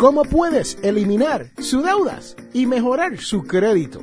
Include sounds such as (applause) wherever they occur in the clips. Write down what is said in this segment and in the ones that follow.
¿Cómo puedes eliminar sus deudas y mejorar su crédito?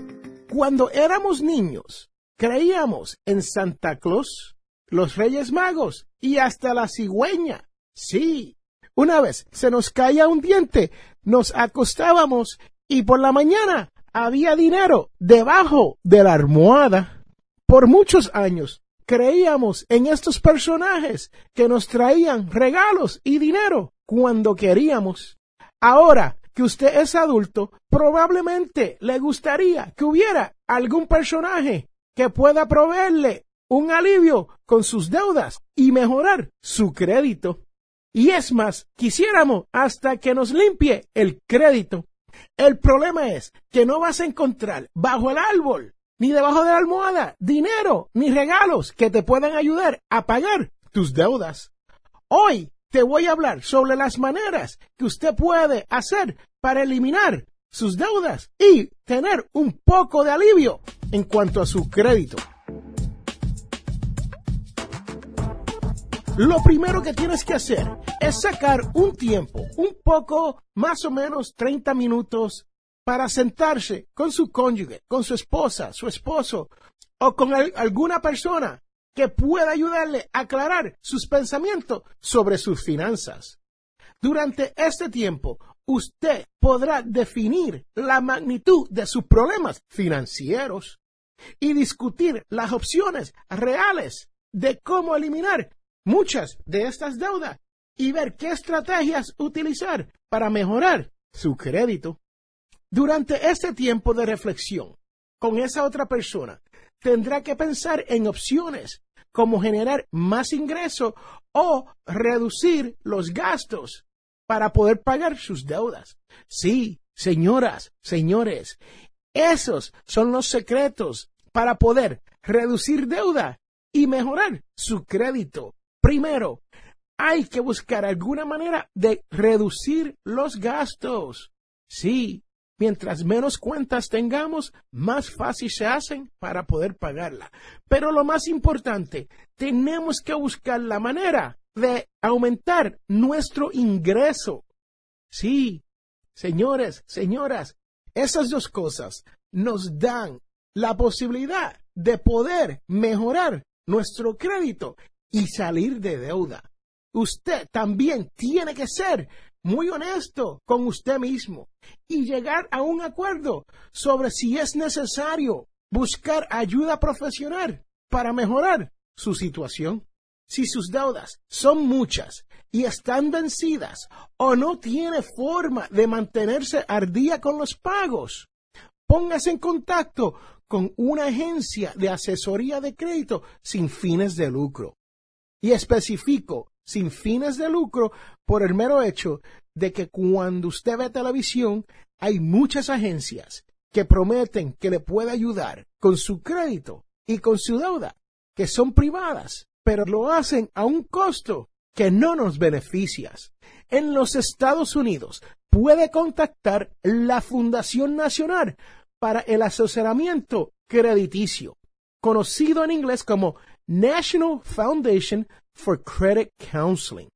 Cuando éramos niños, creíamos en Santa Claus, los Reyes Magos y hasta la cigüeña. Sí, una vez se nos caía un diente, nos acostábamos y por la mañana había dinero debajo de la almohada. Por muchos años creíamos en estos personajes que nos traían regalos y dinero cuando queríamos. Ahora que usted es adulto, probablemente le gustaría que hubiera algún personaje que pueda proveerle un alivio con sus deudas y mejorar su crédito. Y es más, quisiéramos hasta que nos limpie el crédito. El problema es que no vas a encontrar bajo el árbol ni debajo de la almohada, dinero, ni regalos que te puedan ayudar a pagar tus deudas. Hoy te voy a hablar sobre las maneras que usted puede hacer para eliminar sus deudas y tener un poco de alivio en cuanto a su crédito. Lo primero que tienes que hacer es sacar un tiempo, un poco, más o menos 30 minutos para sentarse con su cónyuge, con su esposa, su esposo o con alguna persona que pueda ayudarle a aclarar sus pensamientos sobre sus finanzas. Durante este tiempo, usted podrá definir la magnitud de sus problemas financieros y discutir las opciones reales de cómo eliminar muchas de estas deudas y ver qué estrategias utilizar para mejorar su crédito. Durante este tiempo de reflexión con esa otra persona, tendrá que pensar en opciones como generar más ingreso o reducir los gastos para poder pagar sus deudas. Sí, señoras, señores, esos son los secretos para poder reducir deuda y mejorar su crédito. Primero, hay que buscar alguna manera de reducir los gastos. Sí, Mientras menos cuentas tengamos, más fácil se hacen para poder pagarla. Pero lo más importante, tenemos que buscar la manera de aumentar nuestro ingreso. Sí, señores, señoras, esas dos cosas nos dan la posibilidad de poder mejorar nuestro crédito y salir de deuda. Usted también tiene que ser muy honesto con usted mismo y llegar a un acuerdo sobre si es necesario buscar ayuda profesional para mejorar su situación. Si sus deudas son muchas y están vencidas o no tiene forma de mantenerse al día con los pagos, póngase en contacto con una agencia de asesoría de crédito sin fines de lucro. Y especifico sin fines de lucro por el mero hecho de que cuando usted ve televisión hay muchas agencias que prometen que le puede ayudar con su crédito y con su deuda, que son privadas, pero lo hacen a un costo que no nos beneficia. En los Estados Unidos puede contactar la Fundación Nacional para el Asesoramiento Crediticio, conocido en inglés como National Foundation for Credit Counseling,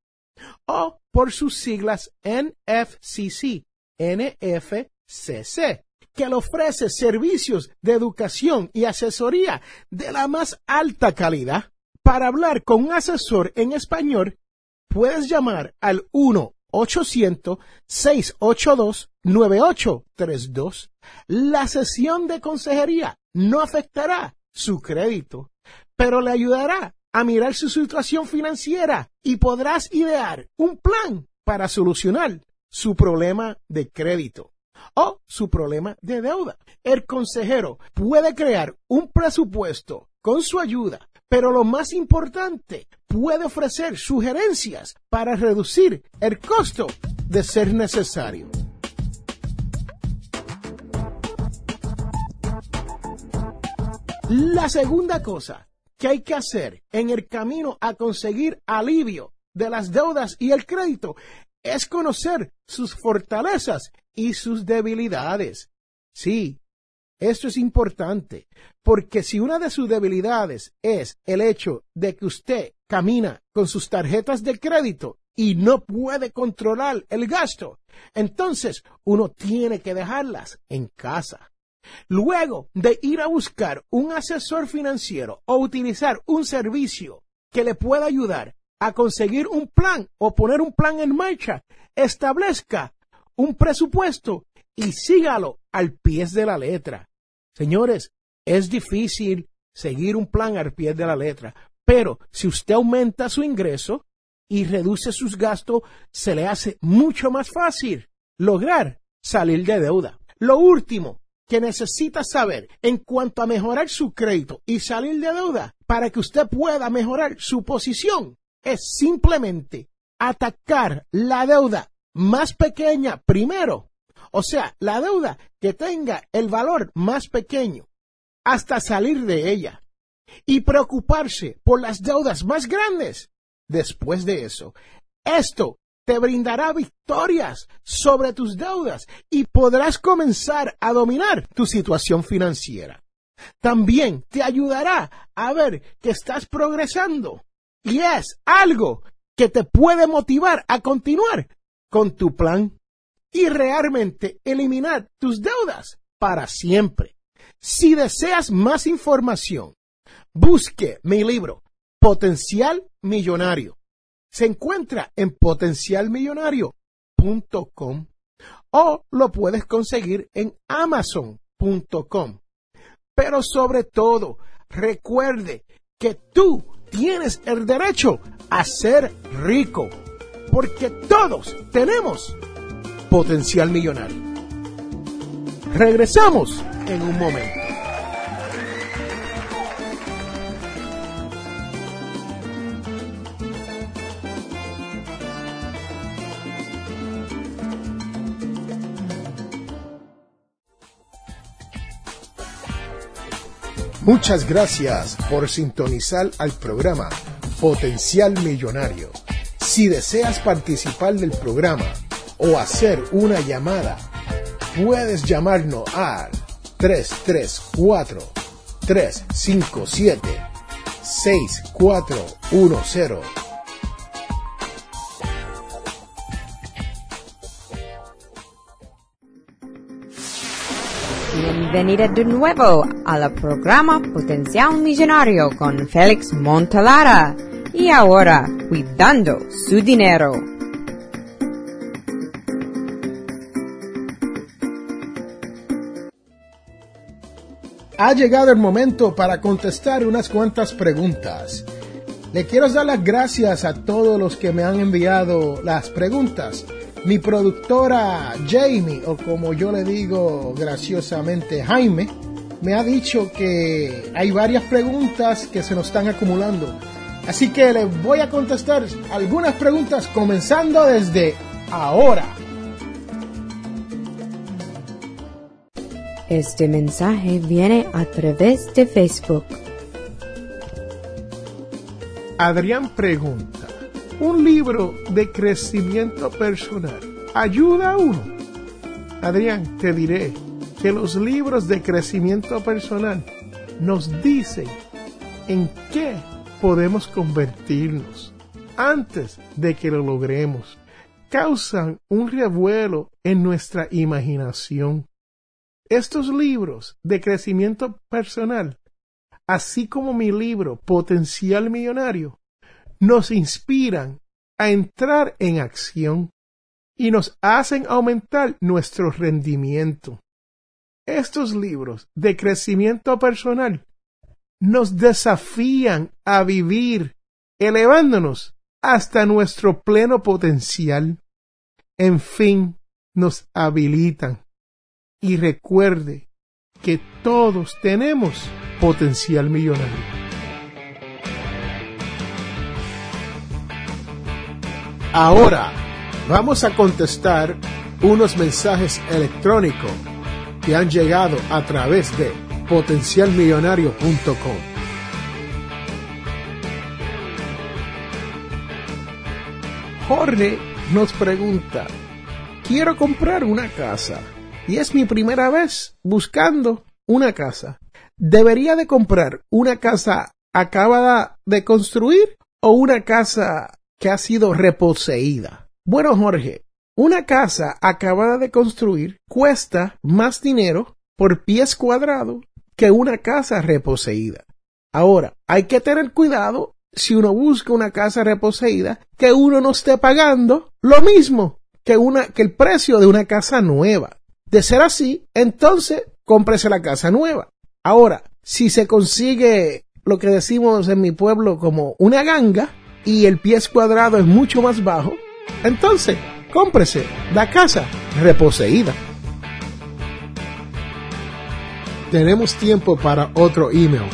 o por sus siglas NFCC, NFCC, que le ofrece servicios de educación y asesoría de la más alta calidad. Para hablar con un asesor en español, puedes llamar al 1 1-800-682-9832. La sesión de consejería no afectará su crédito, pero le ayudará a mirar su situación financiera y podrás idear un plan para solucionar su problema de crédito o su problema de deuda. El consejero puede crear un presupuesto con su ayuda, pero lo más importante, puede ofrecer sugerencias para reducir el costo de ser necesario. La segunda cosa que hay que hacer en el camino a conseguir alivio de las deudas y el crédito es conocer sus fortalezas y sus debilidades. Sí, esto es importante, porque si una de sus debilidades es el hecho de que usted camina con sus tarjetas de crédito y no puede controlar el gasto, entonces uno tiene que dejarlas en casa. Luego de ir a buscar un asesor financiero o utilizar un servicio que le pueda ayudar a conseguir un plan o poner un plan en marcha, establezca un presupuesto y sígalo al pie de la letra. Señores, es difícil seguir un plan al pie de la letra, pero si usted aumenta su ingreso y reduce sus gastos, se le hace mucho más fácil lograr salir de deuda. Lo último que necesita saber en cuanto a mejorar su crédito y salir de deuda para que usted pueda mejorar su posición es simplemente atacar la deuda más pequeña primero. O sea, la deuda que tenga el valor más pequeño hasta salir de ella. Y preocuparse por las deudas más grandes después de eso. Esto te brindará victorias sobre tus deudas y podrás comenzar a dominar tu situación financiera. También te ayudará a ver que estás progresando y es algo que te puede motivar a continuar con tu plan y realmente eliminar tus deudas para siempre. Si deseas más información, busque mi libro Potencial Millonario. Se encuentra en potencialmillonario.com o lo puedes conseguir en amazon.com. Pero sobre todo, recuerde que tú tienes el derecho a ser rico, porque todos tenemos potencial millonario. Regresamos en un momento. Muchas gracias por sintonizar al programa Potencial Millonario. Si deseas participar del programa o hacer una llamada, puedes llamarnos al 334 357 6410 Bienvenida de nuevo al programa Potencial Millonario con Félix Montalara. Y ahora, cuidando su dinero. Ha llegado el momento para contestar unas cuantas preguntas. Le quiero dar las gracias a todos los que me han enviado las preguntas mi productora Jamie, o como yo le digo graciosamente Jaime, me ha dicho que hay varias preguntas que se nos están acumulando. Así que les voy a contestar algunas preguntas comenzando desde ahora. Este mensaje viene a través de Facebook. Adrián pregunta un libro de crecimiento personal ayuda a uno. Adrián, te diré que los libros de crecimiento personal nos dicen en qué podemos convertirnos antes de que lo logremos. Causan un revuelo en nuestra imaginación. Estos libros de crecimiento personal, así como mi libro Potencial Millonario, nos inspiran a entrar en acción. y nos hacen aumentar nuestro rendimiento. Estos libros de crecimiento personal nos desafían a vivir elevándonos hasta nuestro pleno potencial. En fin, nos habilitan. Y recuerde que todos tenemos potencial millonario. Ahora vamos a contestar unos mensajes electrónicos que han llegado a través de potencialmillonario.com. Jorge nos pregunta, quiero comprar una casa y es mi primera vez buscando una casa. ¿Debería de comprar una casa acabada de construir o una casa que ha sido reposeída? Bueno, Jorge, una casa acabada de construir cuesta más dinero por pies cuadrados que una casa reposeída. Ahora, hay que tener cuidado si uno busca una casa reposeída que uno no esté pagando lo mismo que una que el precio de una casa nueva. De ser así, entonces cómprese la casa nueva. Ahora, si se consigue lo que decimos en mi pueblo como una ganga y el pies cuadrado es mucho más bajo, entonces cómprese la casa reposeída. Tenemos tiempo para otro email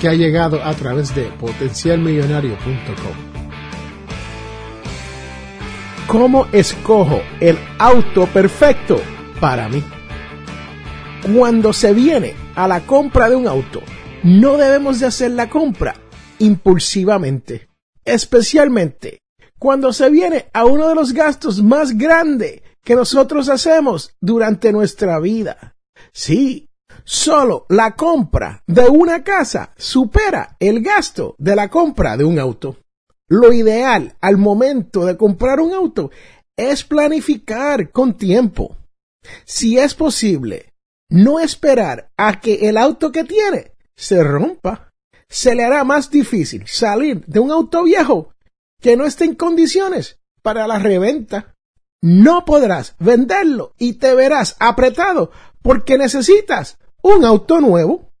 que ha llegado a través de potencialmillonario.com. ¿Cómo escojo el auto perfecto para mí? Cuando se viene a la compra de un auto, no debemos de hacer la compra impulsivamente, especialmente cuando se viene a uno de los gastos más grandes que nosotros hacemos durante nuestra vida. Sí, solo la compra de una casa supera el gasto de la compra de un auto. Lo ideal al momento de comprar un auto es planificar con tiempo. Si es posible, no esperar a que el auto que tiene se rompa. Se le hará más difícil salir de un auto viejo que no esté en condiciones para la reventa. No podrás venderlo y te verás apretado porque necesitas un auto nuevo.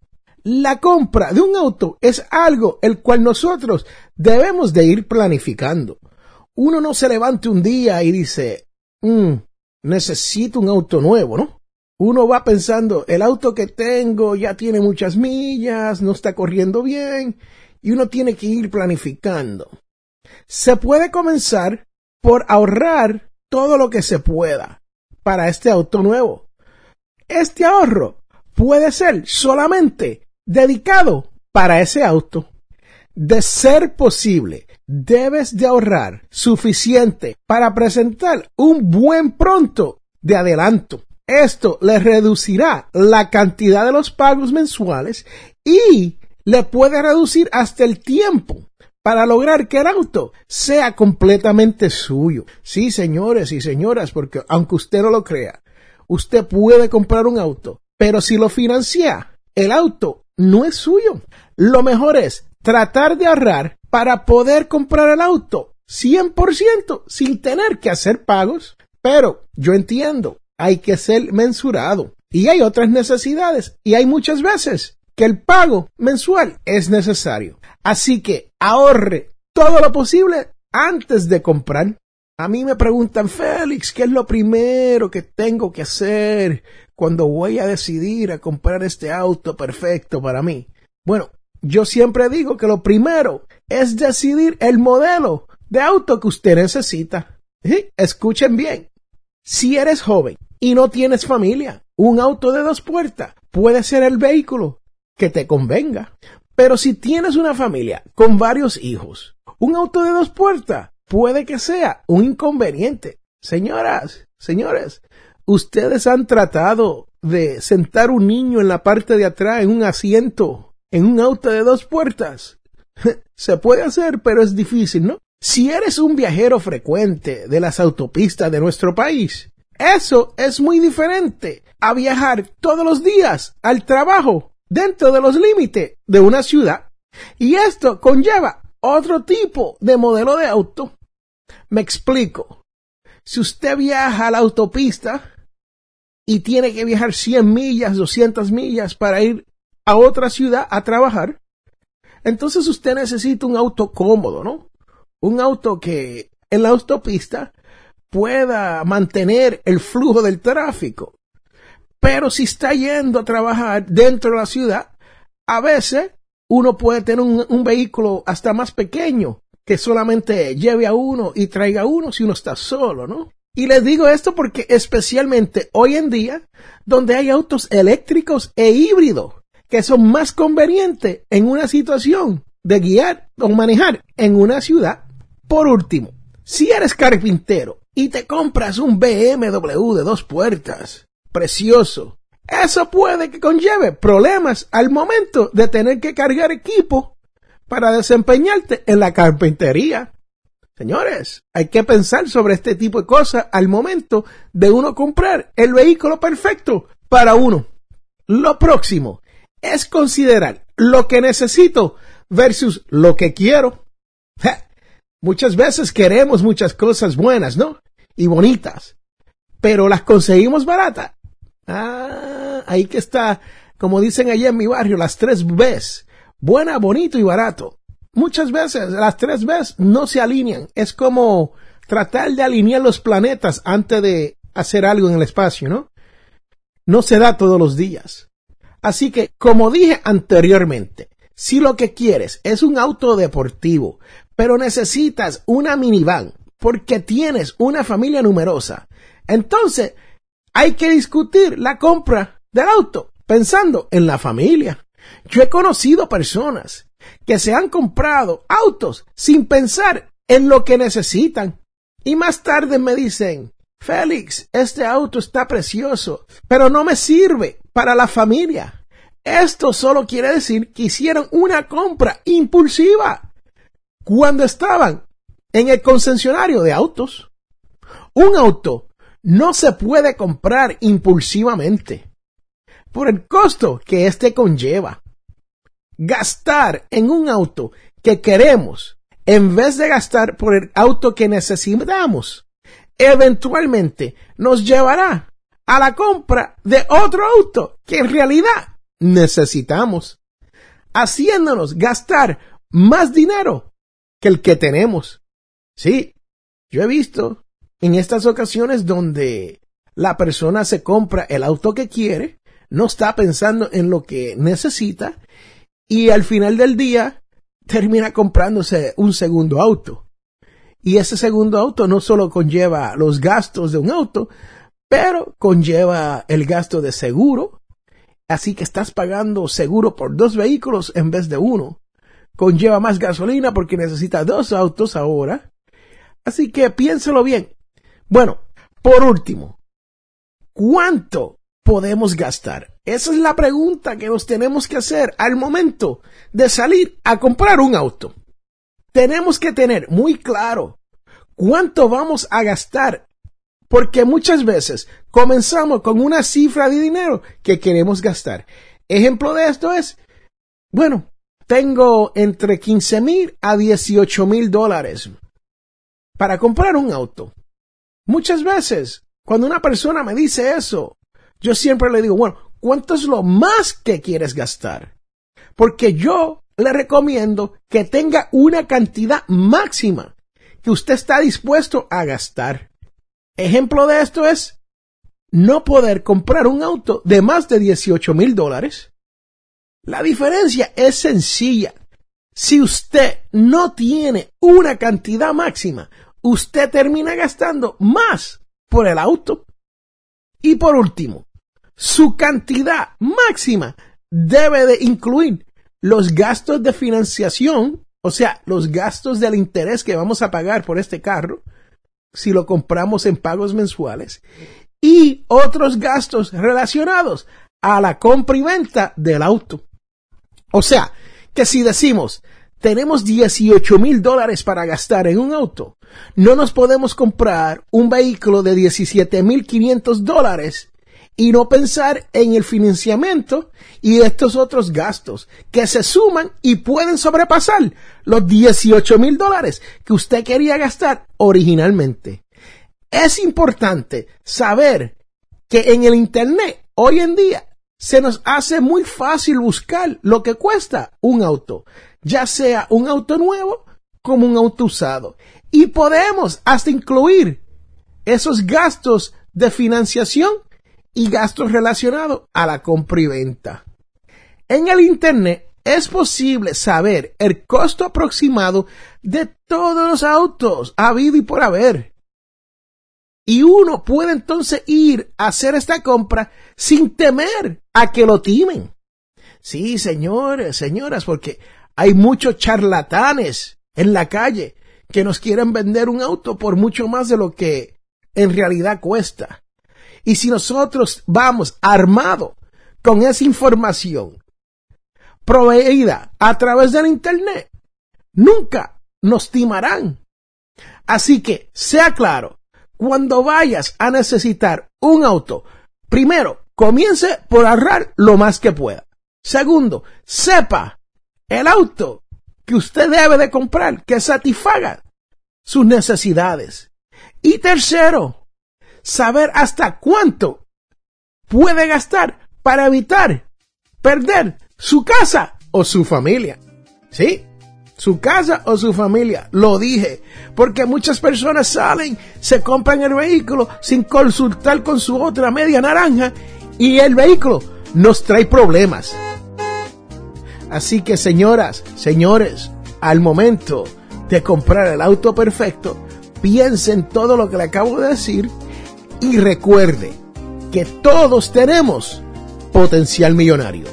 La compra de un auto es algo el cual nosotros debemos de ir planificando. Uno no se levante un día y dice, mm, necesito un auto nuevo, ¿no? Uno va pensando, el auto que tengo ya tiene muchas millas, no está corriendo bien, y uno tiene que ir planificando. Se puede comenzar por ahorrar todo lo que se pueda para este auto nuevo. Este ahorro puede ser solamente dedicado para ese auto. De ser posible, debes de ahorrar suficiente para presentar un buen pronto de adelanto. Esto le reducirá la cantidad de los pagos mensuales y le puede reducir hasta el tiempo para lograr que el auto sea completamente suyo. Sí, señores y señoras, porque aunque usted no lo crea, usted puede comprar un auto, pero si lo financia, el auto no es suyo. Lo mejor es tratar de ahorrar para poder comprar el auto 100% sin tener que hacer pagos. Pero yo entiendo, hay que ser mensurado y hay otras necesidades y hay muchas veces que el pago mensual es necesario. Así que ahorre todo lo posible antes de comprar. A mí me preguntan, Félix, ¿qué es lo primero que tengo que hacer cuando voy a decidir a comprar este auto perfecto para mí? Bueno, yo siempre digo que lo primero es decidir el modelo de auto que usted necesita. Escuchen bien. Si eres joven y no tienes familia, un auto de dos puertas puede ser el vehículo que te convenga. Pero si tienes una familia con varios hijos, un auto de dos puertas puede que sea un inconveniente. Señoras, señores, ustedes han tratado de sentar un niño en la parte de atrás en un asiento en un auto de dos puertas. (laughs) Se puede hacer, pero es difícil, ¿no? Si eres un viajero frecuente de las autopistas de nuestro país, eso es muy diferente a viajar todos los días al trabajo dentro de los límites de una ciudad. Y esto conlleva otro tipo de modelo de auto. Me explico. si usted viaja a la autopista y tiene que viajar 100 millas, 200 millas para ir a otra ciudad a trabajar, entonces usted necesita un auto cómodo, ¿no? Un auto que en la autopista pueda mantener el flujo del tráfico. Pero si está yendo a trabajar dentro de la ciudad, a veces uno puede tener un, vehículo hasta más pequeño que solamente lleve a uno y traiga a uno si uno está solo, ¿no? Y les digo esto porque especialmente hoy en día, donde hay autos eléctricos e híbridos que son más convenientes en una situación de guiar o manejar en una ciudad. Por último, si eres carpintero y te compras un BMW de dos puertas, precioso, eso puede que conlleve problemas al momento de tener que cargar equipo para desempeñarte en la carpintería. Señores, hay que pensar sobre este tipo de cosas al momento de uno comprar el vehículo perfecto para uno. Lo próximo es considerar lo que necesito versus lo que quiero. Muchas veces queremos muchas cosas buenas, ¿no? Y bonitas, pero las conseguimos baratas. Ah, ahí que está, como dicen allá en mi barrio, las tres Bs. Buena, bonito y barato muchas veces las tres veces no se alinean. Es como tratar de alinear los planetas antes de hacer algo en el espacio, ¿no? No se da todos los días. Así que, como dije anteriormente, si lo que quieres es un auto deportivo, pero necesitas una minivan porque tienes una familia numerosa, entonces hay que discutir la compra del auto pensando en la familia. Yo he conocido personas que se han comprado autos sin pensar en lo que necesitan. Y más tarde me dicen, Félix, este auto está precioso, pero no me sirve para la familia. Esto solo quiere decir que hicieron una compra impulsiva cuando estaban en el concesionario de autos. Un auto no se puede comprar impulsivamente por el costo que éste conlleva gastar en un auto que queremos en vez de gastar por el auto que necesitamos, eventualmente nos llevará a la compra de otro auto que en realidad necesitamos, haciéndonos gastar más dinero que el que tenemos. Sí, yo he visto en estas ocasiones donde la persona se compra el auto que quiere, no está pensando en lo que necesita y al final del día termina comprándose un segundo auto. Y ese segundo auto no solo conlleva los gastos de un auto, pero conlleva el gasto de seguro. Así que estás pagando seguro por dos vehículos en vez de uno. Conlleva más gasolina porque necesita dos autos ahora. Así que piénselo bien. Bueno, por último, ¿cuánto podemos gastar? Esa es la pregunta que nos tenemos que hacer al momento de salir a comprar un auto. Tenemos que tener muy claro cuánto vamos a gastar, porque muchas veces comenzamos con una cifra de dinero que queremos gastar. Ejemplo de esto es, bueno, tengo entre 15 mil a 18 mil dólares para comprar un auto. Muchas veces, cuando una persona me dice eso, yo siempre le digo, bueno, ¿cuánto es lo más que quieres gastar? Porque yo le recomiendo que tenga una cantidad máxima que usted está dispuesto a gastar. Ejemplo de esto es no poder comprar un auto de más de 18 mil dólares. La diferencia es sencilla. Si usted no tiene una cantidad máxima, usted termina gastando más por el auto. Y por último, su cantidad máxima debe de incluir los gastos de financiación, o sea, los gastos del interés que vamos a pagar por este carro, si lo compramos en pagos mensuales, y otros gastos relacionados a la compra y venta del auto. O sea, que si decimos, tenemos 18 mil dólares para gastar en un auto, no nos podemos comprar un vehículo de 17 mil 500 dólares y no pensar en el financiamiento y estos otros gastos que se suman y pueden sobrepasar los 18 mil dólares que usted quería gastar originalmente. Es importante saber que en el Internet hoy en día se nos hace muy fácil buscar lo que cuesta un auto, ya sea un auto nuevo como un auto usado. Y podemos hasta incluir esos gastos de financiación y gastos relacionados a la compra y venta. En el Internet es posible saber el costo aproximado de todos los autos habido y por haber. Y uno puede entonces ir a hacer esta compra sin temer a que lo timen. Sí, señores, señoras, porque hay muchos charlatanes en la calle que nos quieren vender un auto por mucho más de lo que en realidad cuesta. Y si nosotros vamos armado con esa información proveída a través del Internet, nunca nos timarán. Así que, sea claro, cuando vayas a necesitar un auto, primero, comience por ahorrar lo más que pueda. Segundo, sepa el auto que usted debe de comprar que satisfaga sus necesidades. Y tercero, saber hasta cuánto puede gastar para evitar perder su casa o su familia. ¿Sí? Su casa o su familia. Lo dije. Porque muchas personas salen, se compran el vehículo sin consultar con su otra media naranja y el vehículo nos trae problemas. Así que señoras, señores, al momento de comprar el auto perfecto, piensen todo lo que le acabo de decir y recuerde que todos tenemos potencial millonario.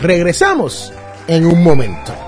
Regresamos en un momento.